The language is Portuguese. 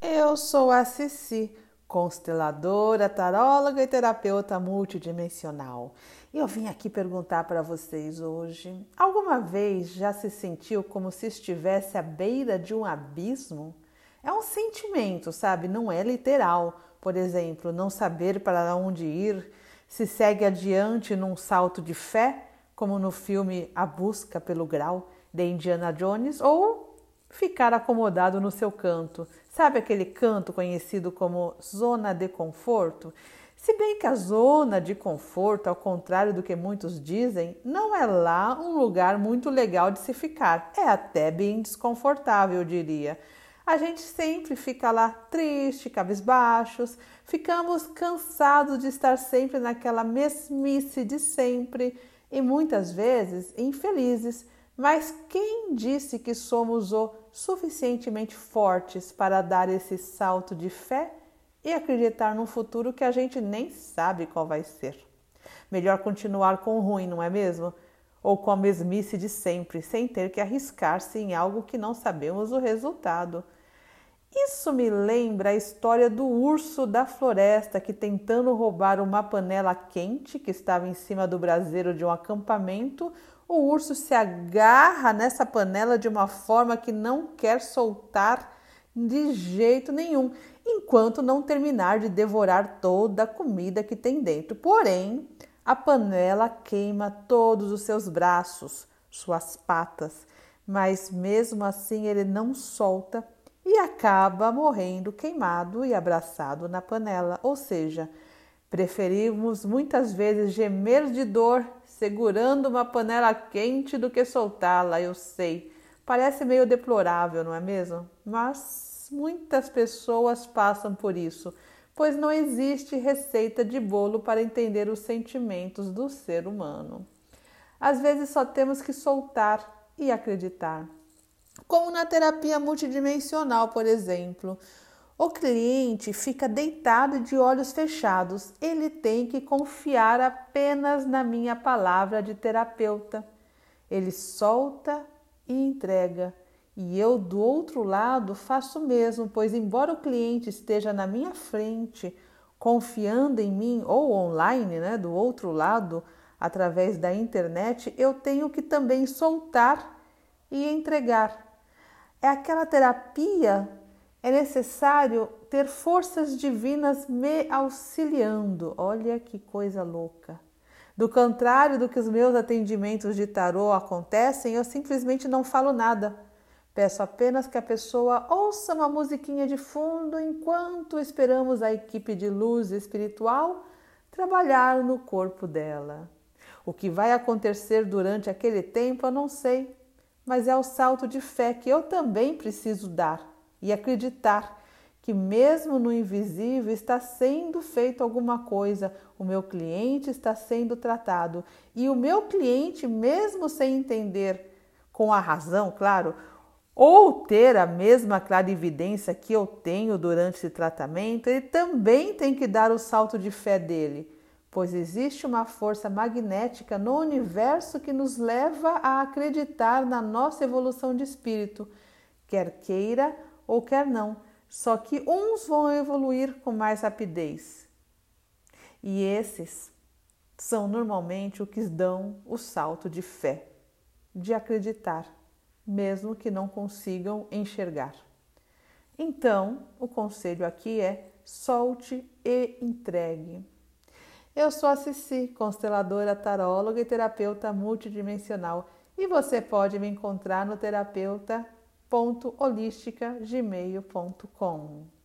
Eu sou a Cici, consteladora, taróloga e terapeuta multidimensional. E eu vim aqui perguntar para vocês hoje: alguma vez já se sentiu como se estivesse à beira de um abismo? É um sentimento, sabe? Não é literal. Por exemplo, não saber para onde ir, se segue adiante num salto de fé, como no filme A Busca pelo Grau de Indiana Jones, ou ficar acomodado no seu canto. Sabe aquele canto conhecido como zona de conforto? Se bem que a zona de conforto, ao contrário do que muitos dizem, não é lá um lugar muito legal de se ficar. É até bem desconfortável, eu diria. A gente sempre fica lá triste, cabisbaixos, ficamos cansados de estar sempre naquela mesmice de sempre e muitas vezes infelizes. Mas quem disse que somos o suficientemente fortes para dar esse salto de fé e acreditar num futuro que a gente nem sabe qual vai ser? Melhor continuar com o ruim, não é mesmo? Ou com a mesmice de sempre, sem ter que arriscar-se em algo que não sabemos o resultado. Isso me lembra a história do urso da floresta que, tentando roubar uma panela quente que estava em cima do braseiro de um acampamento, o urso se agarra nessa panela de uma forma que não quer soltar de jeito nenhum, enquanto não terminar de devorar toda a comida que tem dentro. Porém, a panela queima todos os seus braços, suas patas, mas mesmo assim ele não solta e acaba morrendo queimado e abraçado na panela. Ou seja, preferimos muitas vezes gemer de dor segurando uma panela quente do que soltá-la, eu sei. Parece meio deplorável, não é mesmo? Mas muitas pessoas passam por isso, pois não existe receita de bolo para entender os sentimentos do ser humano. Às vezes só temos que soltar e acreditar como na terapia multidimensional, por exemplo. O cliente fica deitado de olhos fechados. Ele tem que confiar apenas na minha palavra de terapeuta. Ele solta e entrega. E eu, do outro lado, faço o mesmo, pois, embora o cliente esteja na minha frente, confiando em mim, ou online, né, do outro lado, através da internet, eu tenho que também soltar e entregar é aquela terapia, é necessário ter forças divinas me auxiliando. Olha que coisa louca. Do contrário do que os meus atendimentos de tarô acontecem, eu simplesmente não falo nada. Peço apenas que a pessoa ouça uma musiquinha de fundo enquanto esperamos a equipe de luz espiritual trabalhar no corpo dela. O que vai acontecer durante aquele tempo eu não sei mas é o salto de fé que eu também preciso dar e acreditar que, mesmo no invisível, está sendo feito alguma coisa, o meu cliente está sendo tratado e o meu cliente, mesmo sem entender com a razão, claro, ou ter a mesma clarividência que eu tenho durante esse tratamento, ele também tem que dar o salto de fé dele pois existe uma força magnética no universo que nos leva a acreditar na nossa evolução de espírito, quer queira ou quer não. Só que uns vão evoluir com mais rapidez. E esses são normalmente o que dão o salto de fé, de acreditar, mesmo que não consigam enxergar. Então, o conselho aqui é solte e entregue. Eu sou a Cici, consteladora taróloga e terapeuta multidimensional, e você pode me encontrar no terapeuta.holística.gmail.com.